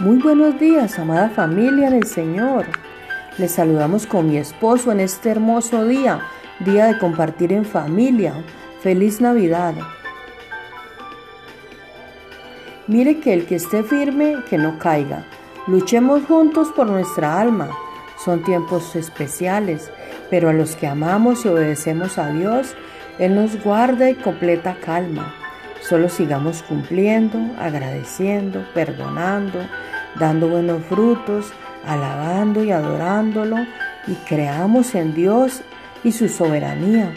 Muy buenos días, amada familia del Señor. Les saludamos con mi esposo en este hermoso día, día de compartir en familia. Feliz Navidad. Mire que el que esté firme, que no caiga. Luchemos juntos por nuestra alma. Son tiempos especiales, pero a los que amamos y obedecemos a Dios, Él nos guarda y completa calma. Solo sigamos cumpliendo, agradeciendo, perdonando, dando buenos frutos, alabando y adorándolo y creamos en Dios y su soberanía